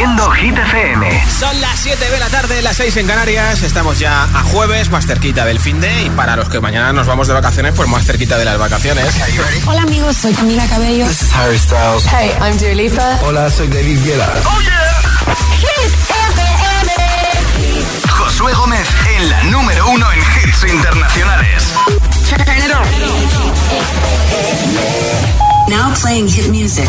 haciendo Hit FM. Son las 7 de la tarde, las 6 en Canarias. Estamos ya a jueves, más cerquita del fin de. Y para los que mañana nos vamos de vacaciones, pues más cerquita de las vacaciones. Hola amigos, soy Camila Cabello. This is Harry Styles. Hey, I'm Dua Lipa. Hola, soy David Guetta. ¡Oh, yeah! Hit FM. Josué Gómez en la número uno en hits internacionales. Turn it on. Now playing hit music.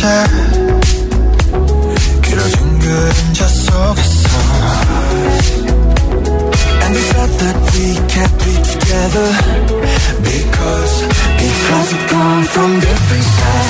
변했었지 길어진 그림자 속에서 And we felt that we can't be together Because, because we've gone from different sides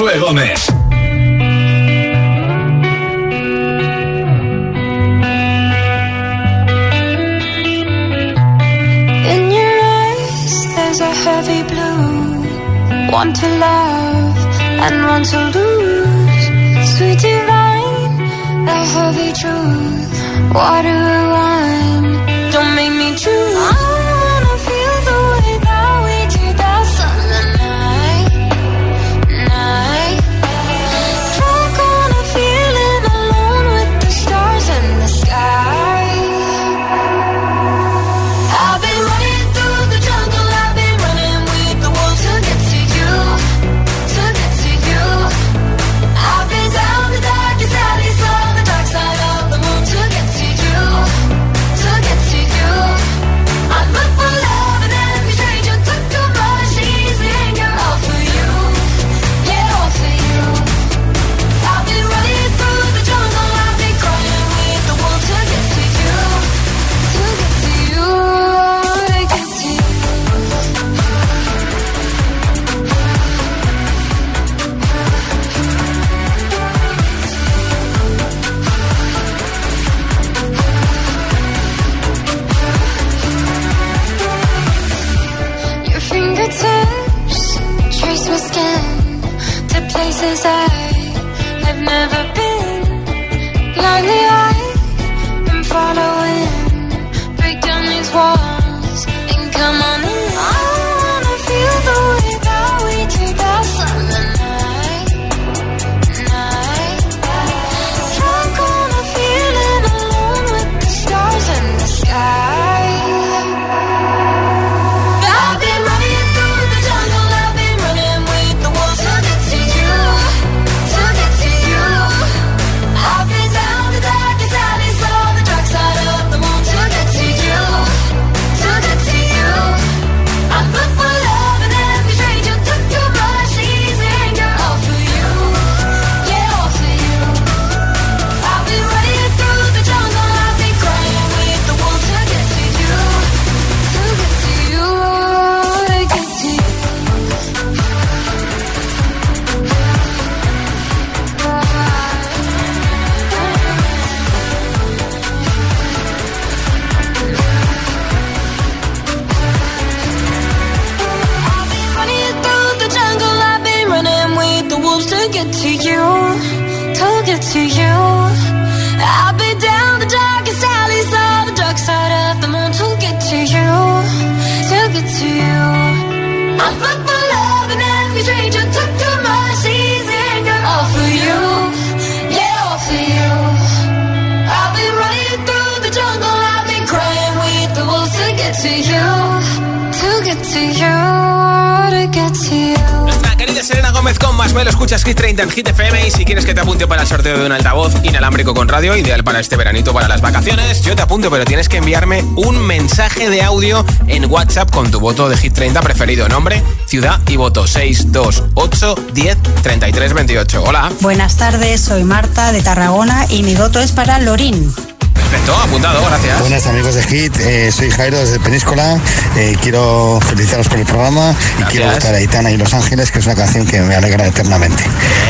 Josué Gómez. In your eyes, there's a heavy blue. One to love and one to lose. Sweet divine, a heavy truth. Water Si quieres que te apunte para el sorteo de un altavoz inalámbrico con radio, ideal para este veranito para las vacaciones, yo te apunto, pero tienes que enviarme un mensaje de audio en WhatsApp con tu voto de Hit 30 preferido, nombre, ciudad y voto 628 10 33 28. Hola. Buenas tardes, soy Marta de Tarragona y mi voto es para Lorín. Perfecto, apuntado, gracias. Buenas amigos de Hit, eh, soy Jairo desde Peníscola. Eh, quiero felicitaros por el programa y quiero votar a Itana y Los Ángeles, que es una canción que me alegra eternamente.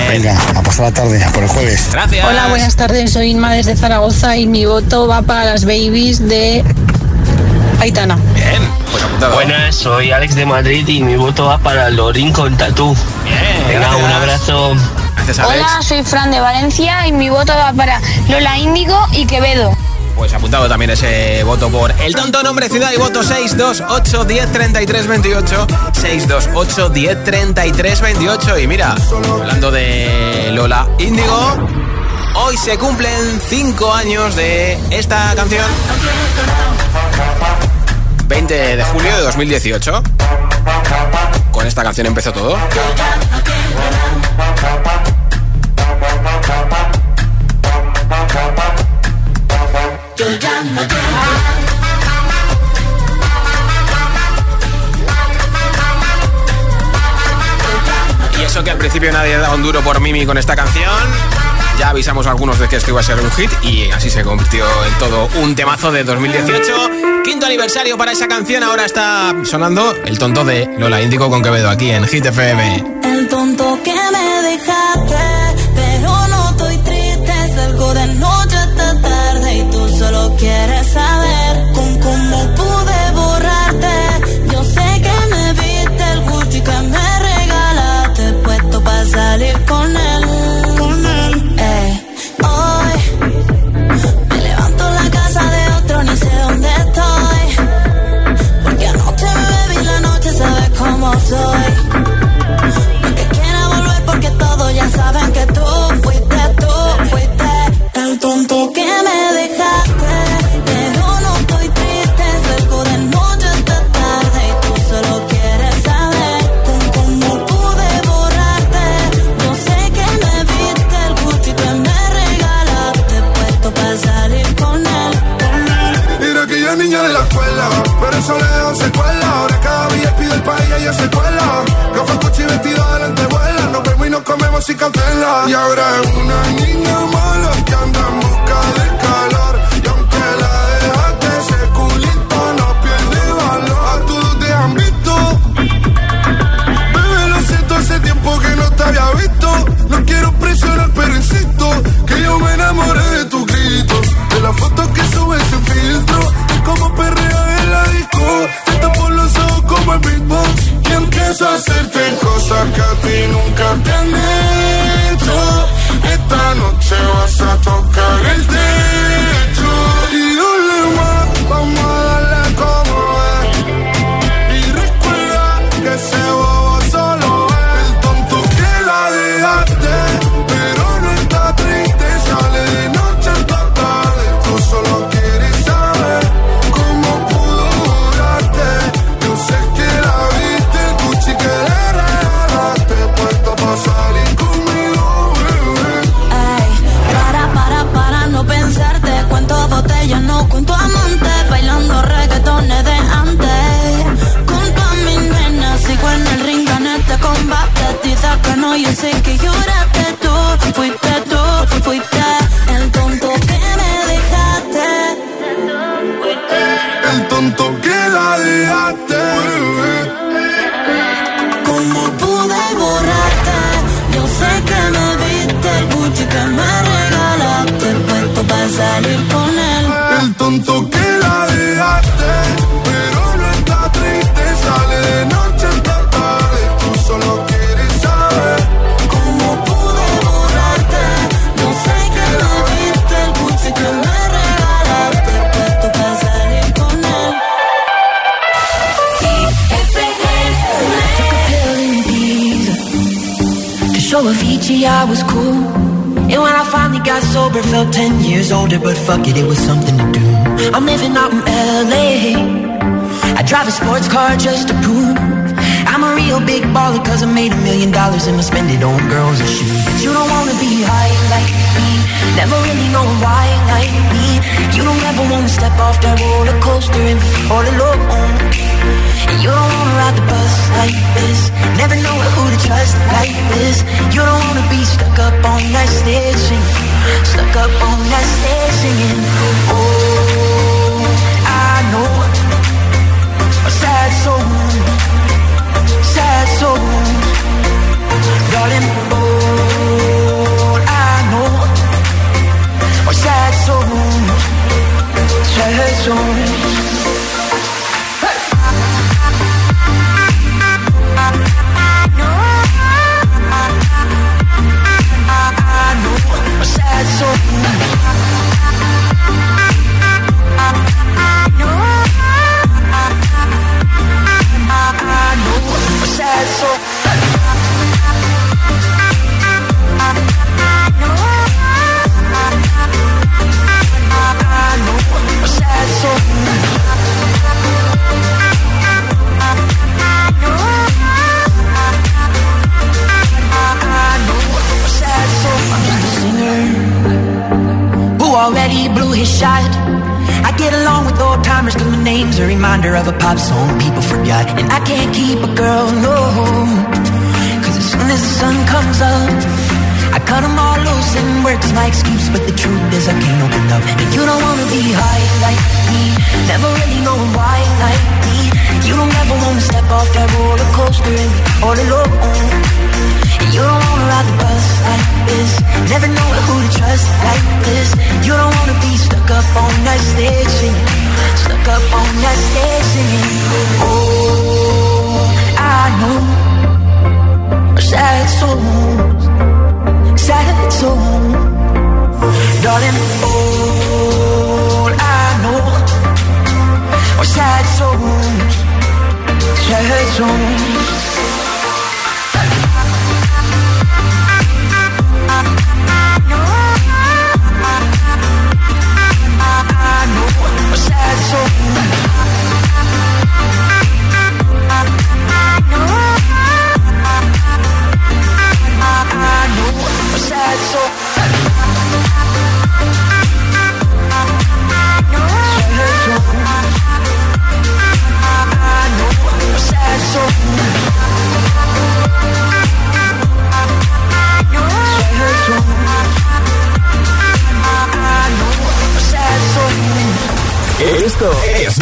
Bien. Venga, a pasar la tarde, por el jueves. Gracias. Hola, buenas tardes, soy Inma desde Zaragoza y mi voto va para las babies de Aitana. Bien, pues apuntado. Buenas, soy Alex de Madrid y mi voto va para Lorín con Tatú. Bien. Un abrazo. Gracias, Hola, soy Fran de Valencia y mi voto va para Lola Índigo y Quevedo. Pues apuntado también ese voto por el tonto nombre ciudad y voto 628 10 33 28 628 10 33 28 y mira, hablando de Lola Índigo, hoy se cumplen 5 años de esta canción. 20 de julio de 2018. Con esta canción empezó todo. Y eso que al principio nadie da un duro por Mimi con esta canción. Ya avisamos algunos de que esto iba a ser un hit y así se convirtió en todo un temazo de 2018. Quinto aniversario para esa canción. Ahora está sonando el tonto de Lola Índico con Quevedo aquí en Hit FM. El tonto que me dejaste. quieres saber.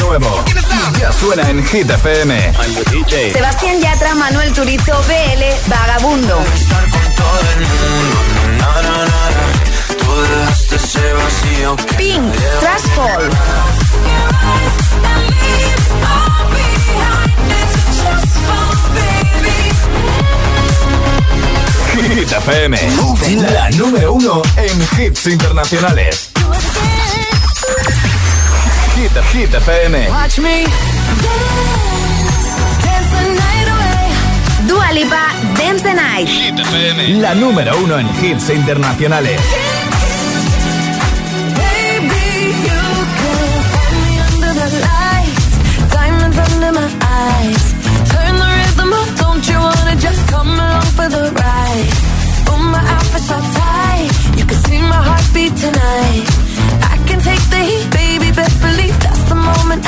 Nuevo. Ya suena en Hit FM. Sebastián Yatra, Manuel Turizo, BL, Vagabundo. Pink, Trashfall. Hit FM. La número uno en hits internacionales. Hit, Hit FM. Watch me. Dance the night away. Dua Lipa, Dance the Night. Hit FM. La número uno en hits internacionales. Baby, you can find me under the lights, diamonds under my eyes. Turn the rhythm up, don't you wanna just come along for the ride? Oh, my outfit's all tight, you can see my heartbeat tonight.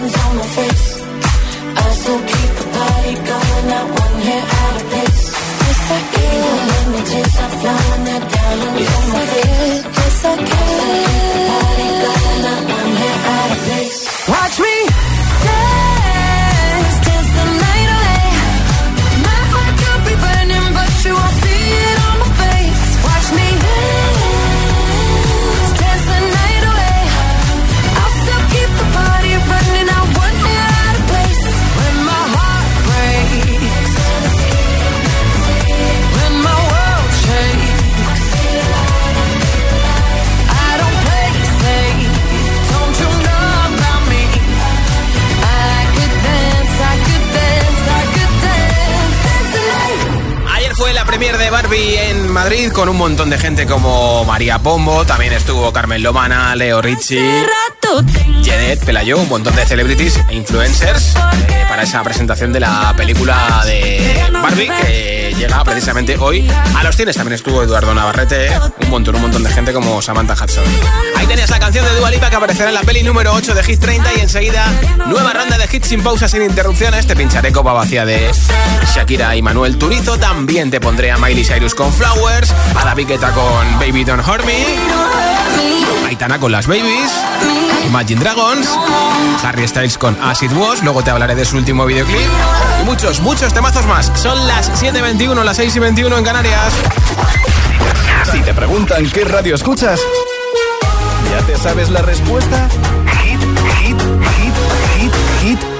hands on de Barbie en Madrid con un montón de gente como María Pombo, también estuvo Carmen Lomana, Leo Ricci, Jedet, Pelayo, un montón de celebrities e influencers eh, para esa presentación de la película de Barbie que llega precisamente hoy a los cines. También estuvo Eduardo Navarrete, un montón, un montón de gente como Samantha Hudson. Ahí tenías la canción de Dua Lipa que aparecerá en la peli número 8 de Hit 30 y enseguida nueva ronda de hits sin pausa, sin interrupciones. Te pincharé copa vacía de Shakira y Manuel Turizo. También te pondré a Miley Cyrus con Flowers, a la Viqueta con Baby Don't Hurt Me, Aitana con las Babies, Imagine Dragons, Harry Styles con Acid Wash. Luego te hablaré de su último videoclip y muchos, muchos temazos más. Son las 7.21, las 6.21 en Canarias. Si te preguntan qué radio escuchas, ¿ya te sabes la respuesta?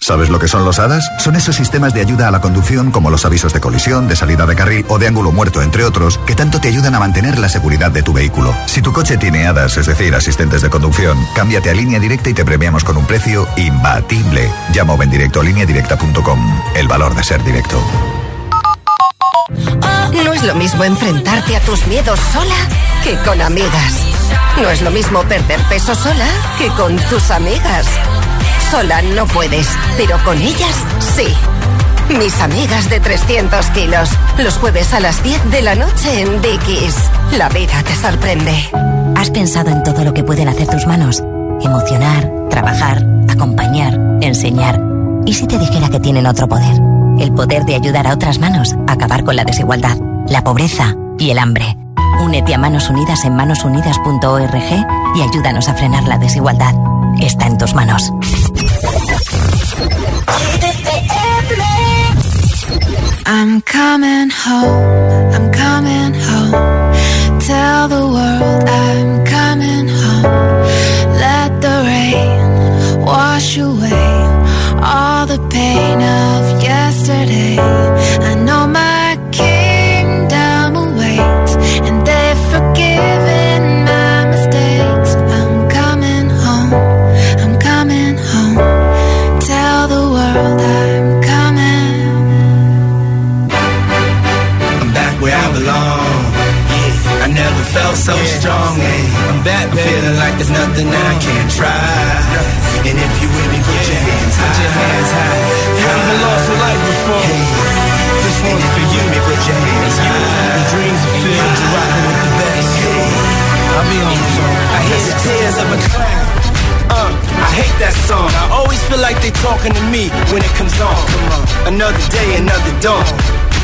¿Sabes lo que son los HADAS? Son esos sistemas de ayuda a la conducción como los avisos de colisión, de salida de carril o de ángulo muerto, entre otros, que tanto te ayudan a mantener la seguridad de tu vehículo. Si tu coche tiene HADAS, es decir, asistentes de conducción, cámbiate a línea directa y te premiamos con un precio imbatible. Llama o ven directo a lineadirecta.com. El valor de ser directo. No es lo mismo enfrentarte a tus miedos sola que con amigas. No es lo mismo perder peso sola que con tus amigas. Sola no puedes, pero con ellas sí. Mis amigas de 300 kilos. Los jueves a las 10 de la noche en Dickies. La vida te sorprende. ¿Has pensado en todo lo que pueden hacer tus manos? Emocionar, trabajar, acompañar, enseñar. ¿Y si te dijera que tienen otro poder? El poder de ayudar a otras manos a acabar con la desigualdad, la pobreza y el hambre. Únete a Manos Unidas en manosunidas.org y ayúdanos a frenar la desigualdad. Está en tus manos. I'm coming home, I'm coming home. Tell the world I'm coming home. Let the rain wash away all the pain of yesterday. Felt so strong. Yeah. I'm back, I'm feeling like there's nothing I can't try. And if you with me, put your hands high. Put your hands high. You haven't lost a life before. This one's for you. Me put your hands high. The dreams are filled. You're rocking with the best. I'll be on song. I hear the tears of a clown. Uh, I hate that song. I always feel like they talking to me when it comes on. Another day, another dawn.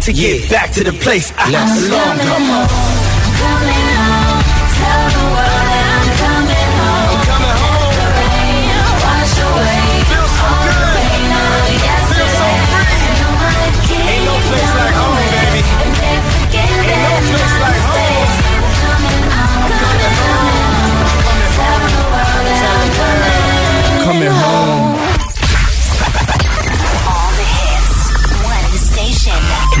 I need to get back to the place I belong. Come on. Coming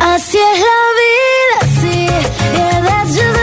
Así es la vida, sí, yeah,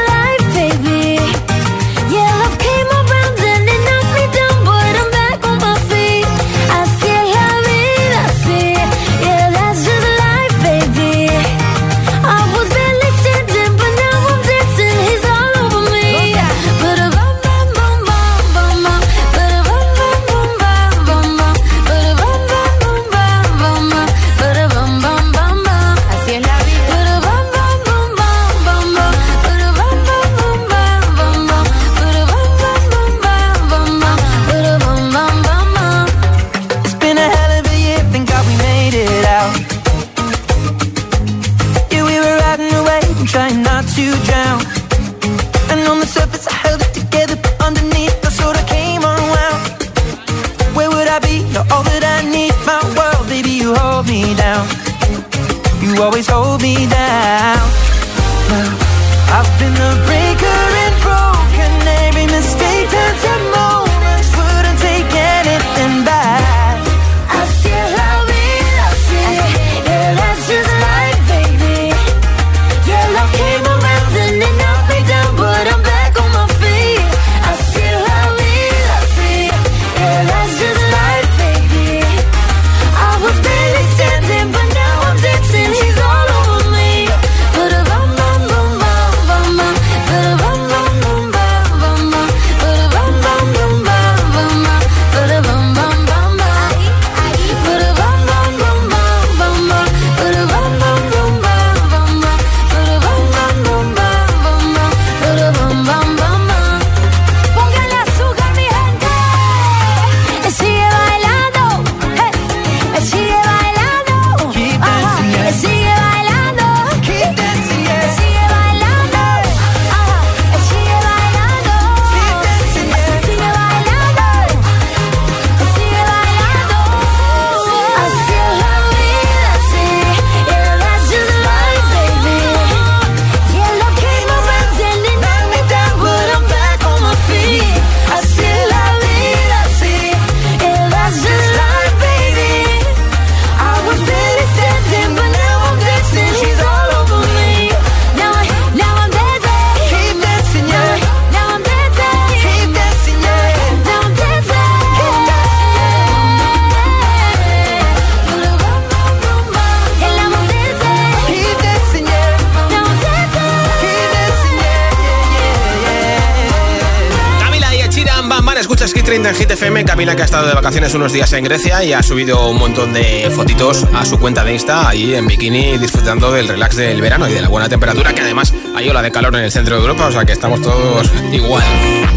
vacaciones unos días en Grecia y ha subido un montón de fotitos a su cuenta de Insta, ahí en bikini, disfrutando del relax del verano y de la buena temperatura, que además hay ola de calor en el centro de Europa, o sea que estamos todos igual.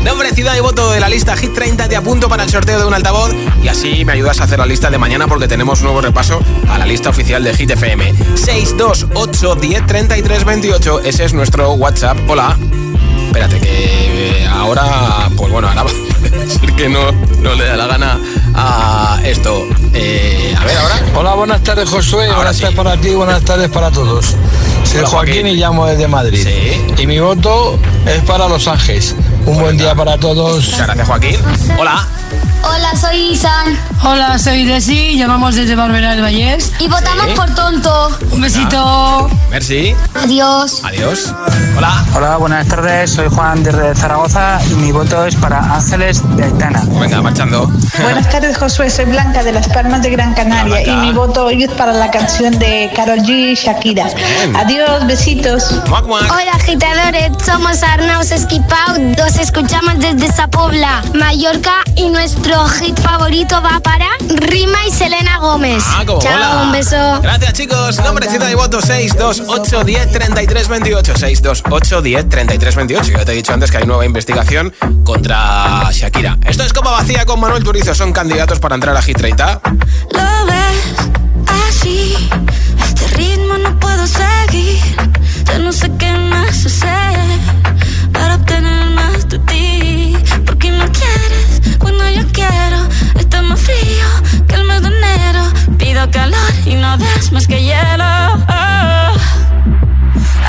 Nombre, ciudad y voto de la lista Hit 30 te apunto para el sorteo de un altavoz y así me ayudas a hacer la lista de mañana porque tenemos un nuevo repaso a la lista oficial de Hit FM. 628 10 33 28, ese es nuestro WhatsApp. Hola. Espérate, que eh, ahora, pues bueno, ahora va a decir que no, no le da la gana a esto. Eh, a ver, ahora. Hola, buenas tardes, Josué. buenas tardes para ti, buenas tardes para todos. Soy Hola, Joaquín, Joaquín. y llamo desde Madrid. Y mi voto es para Los Ángeles. Un buen día para todos. Muchas gracias, Joaquín. Hola. Hola, soy Isan. Hola, soy Desi, llamamos desde Barbera del Vallés. Y votamos Sí. por tonto. Un besito. Merci. Adiós. Adiós. Hola. Hola, buenas tardes. Soy Juan desde Zaragoza y mi voto es para Ángeles de Aitana. Venga, marchando. Buenas tardes, Josué. Soy Blanca de Las Palmas de Gran Canaria y mi voto hoy es para la canción de Carol G y Shakira. Adiós, besitos. Hola, agitadores. Somos Arnaus Esquipau. Los escuchamos desde Zapobla, Mallorca. Y nuestro hit favorito va para Rima y Selena Gómez. Ah, como Chao, mola. un beso. Gracias, chicos. Nombre, ciudad y voto 628 10 33 28. 628 10 33 28. Ya te he dicho antes que hay nueva investigación contra Shakira. Esto es Copa Vacía con Manuel Turizo. Son candidatos para entrar a Hit 30. Lo ves así, este puedo seguir. Ya no sé qué más hacer para obtener más de ti. Porque no quieres cuando yo quiero. Está más frío que el mes de enero. Pido calor y no das más que hielo. Oh.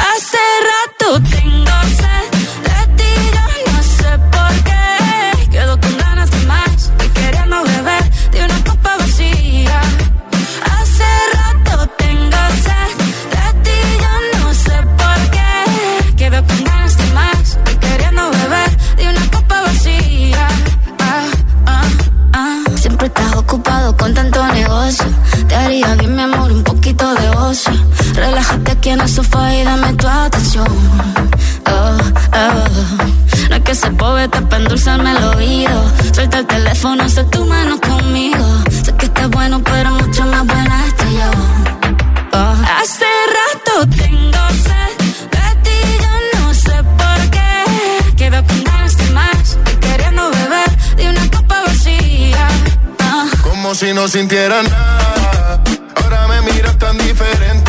Hace rato tengo sed en el sofá y dame tu atención. Oh, oh. No es que se poeta para endulzarme el oído. Suelta el teléfono, sé tu mano conmigo. Sé que estás bueno, pero mucho más buena estoy yo. Oh. Hace rato tengo sed de ti, yo no sé por qué. Quedo con ganas de más queriendo beber de una copa vacía. Como si no sintiera nada. Ahora me miras tan diferente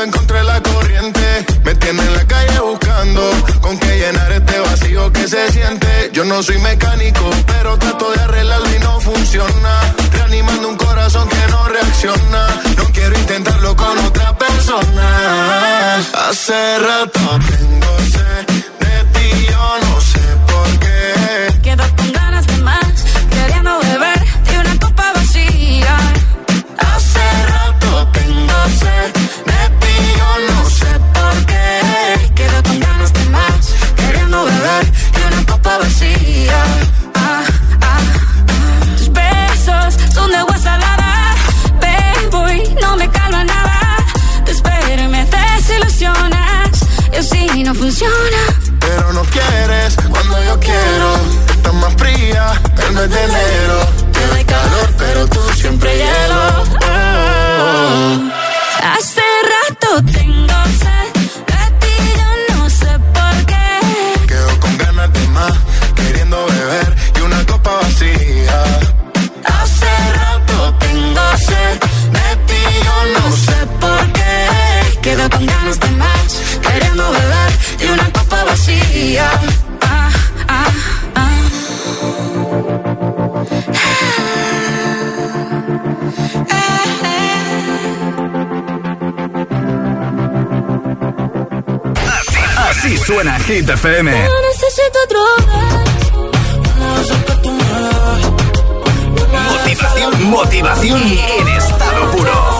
nadando en contra de la corriente. Me tiene en la calle buscando con qué llenar este vacío que se siente. Yo no soy mecánico, pero trato de arreglarlo y no funciona. Reanimando un corazón que no reacciona. No quiero intentarlo con otra persona. Hace rato tengo sed de ti, yo no sé por qué. Quedo con ganas de más, queriendo beber Te doy calor, pero tú siempre hielo. Vacía. Ah, ah, ah. Así suena Hit FM. No necesito otro Motivación, motivación en estado puro.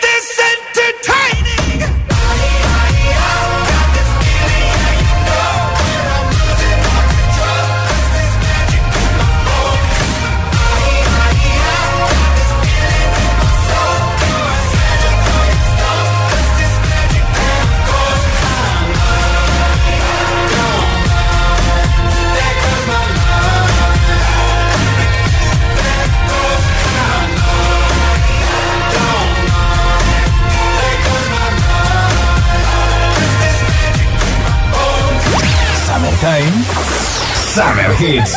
Summer Hits.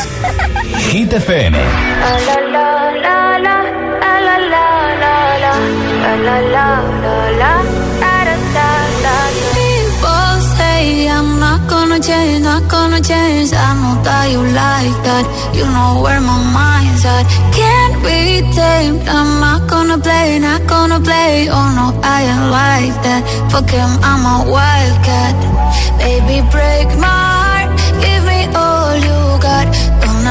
Hit FM. People say I'm not gonna change, not gonna change. I know that you like that. You know where my mind's at. Can't be tamed. I'm not gonna play, not gonna play. Oh no, I ain't like that. Fuck him, I'm a wildcat. Baby, break my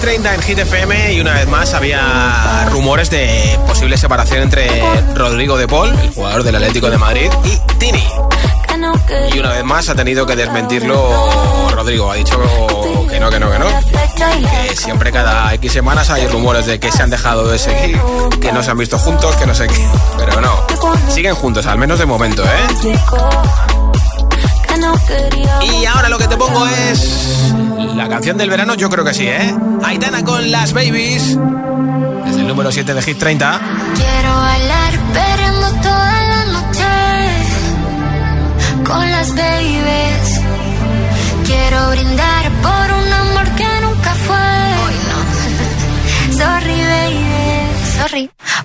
30 en Hit FM y una vez más había rumores de posible separación entre Rodrigo de Paul, el jugador del Atlético de Madrid, y Tini. Y una vez más ha tenido que desmentirlo Rodrigo. Ha dicho que no, que no, que no. Que siempre cada X semanas hay rumores de que se han dejado de seguir, que no se han visto juntos, que no sé qué. Pero no, siguen juntos, al menos de momento, ¿eh? Y ahora lo que te pongo es la canción del verano, yo creo que sí, ¿eh? Aitana con las babies. Desde el número 7 de Hit 30. Quiero bailar perreando toda la noche con las babies. Quiero brindar por un amor que nunca fue. Hoy no. Sorry, baby. Sorry.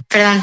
perdón.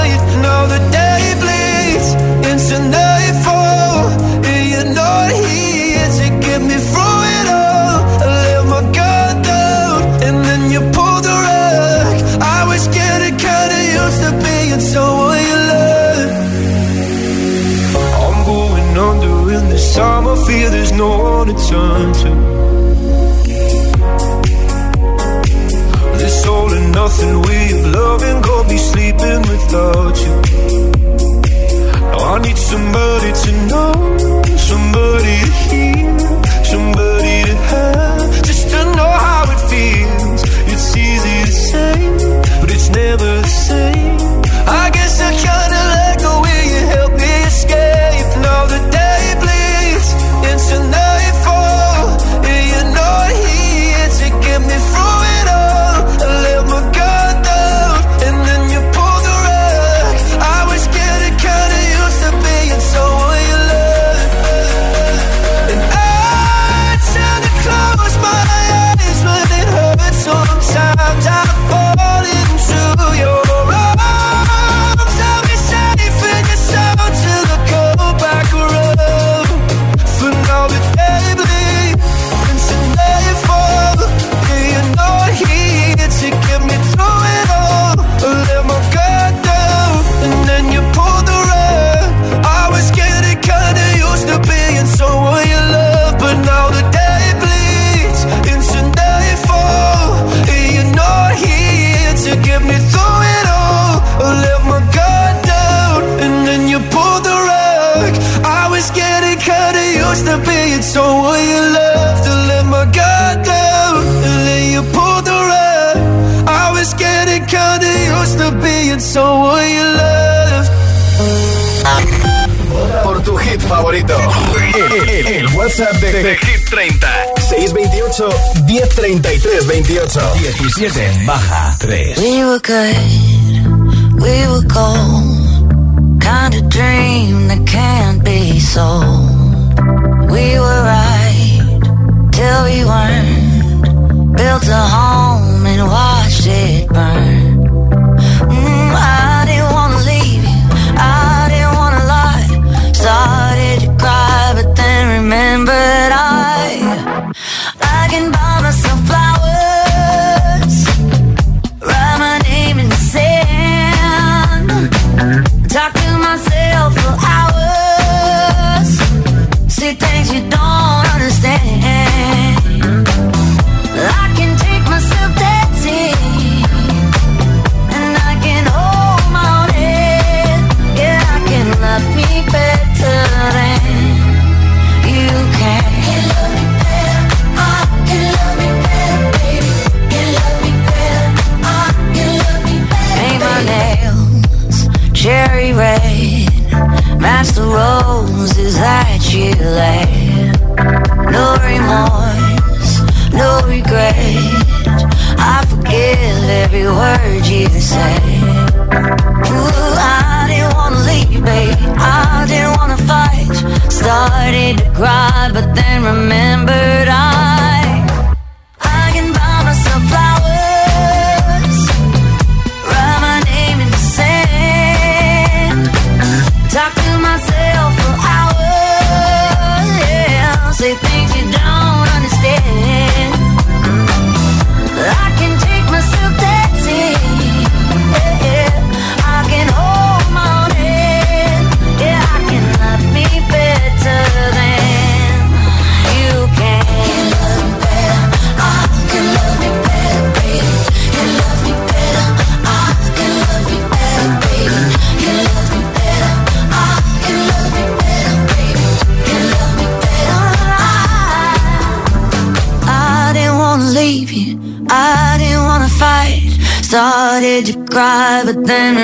good.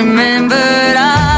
Remembered I.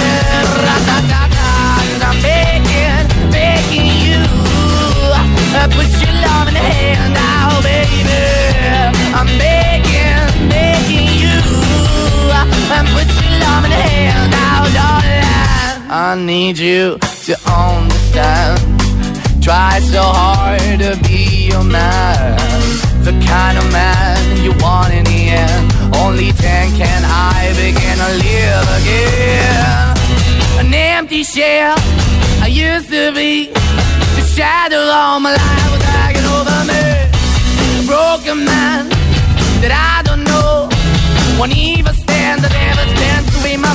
Uh, put your love in the hand out, baby. I'm begging, begging you. Uh, and put your love in the hand out, darling. I need you to understand. Try so hard to be your man. The kind of man you want in the end. Only then can I begin to live again. An empty shell I used to be. The shadow all my life was hanging over me. Broken man that I don't know. Won't even stand, that never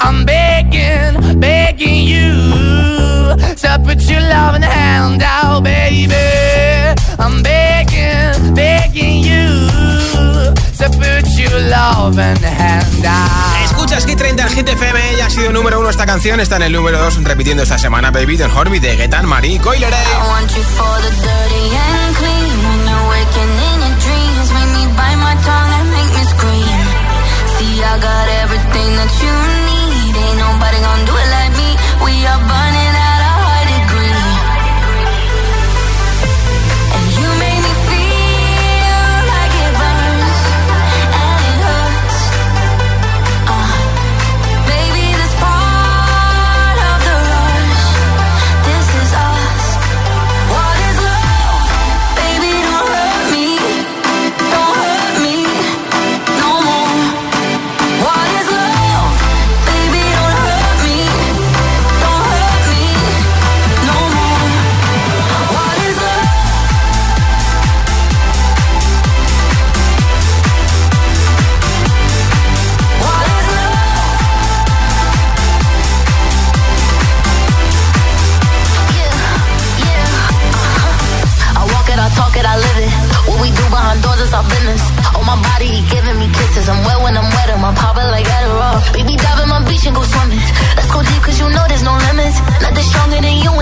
I'm begging, begging you to put your loving hand out, baby. I'm begging, begging you to put your loving hand out. Escuchas Hit 30 en Hit FM. Ya ha sido número uno esta canción. Está en el número 2 repitiendo esta semana, baby, del Horby de Getan Marie Coileré. Eh. I want you for the dirty and clean. When you're waking in your dreams, make me bite my tongue and make me scream. See, I got everything that you need. behind doors, it's all business. Oh my body, he giving me kisses. I'm wet when I'm wet, I'm popping like Adderall. Baby, dive in my beach and go swimming. Let's go deep, cause you know there's no limits. Nothing stronger than you